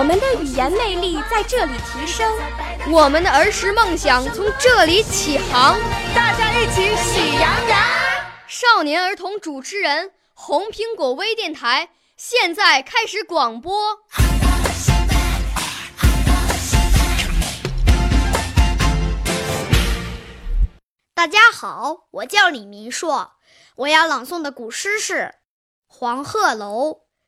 我们的语言魅力在这里提升，我们的儿时梦想从这里起航。大家一起喜羊羊。少年儿童主持人，红苹果微电台现在开始广播。大家好，我叫李明硕，我要朗诵的古诗是《黄鹤楼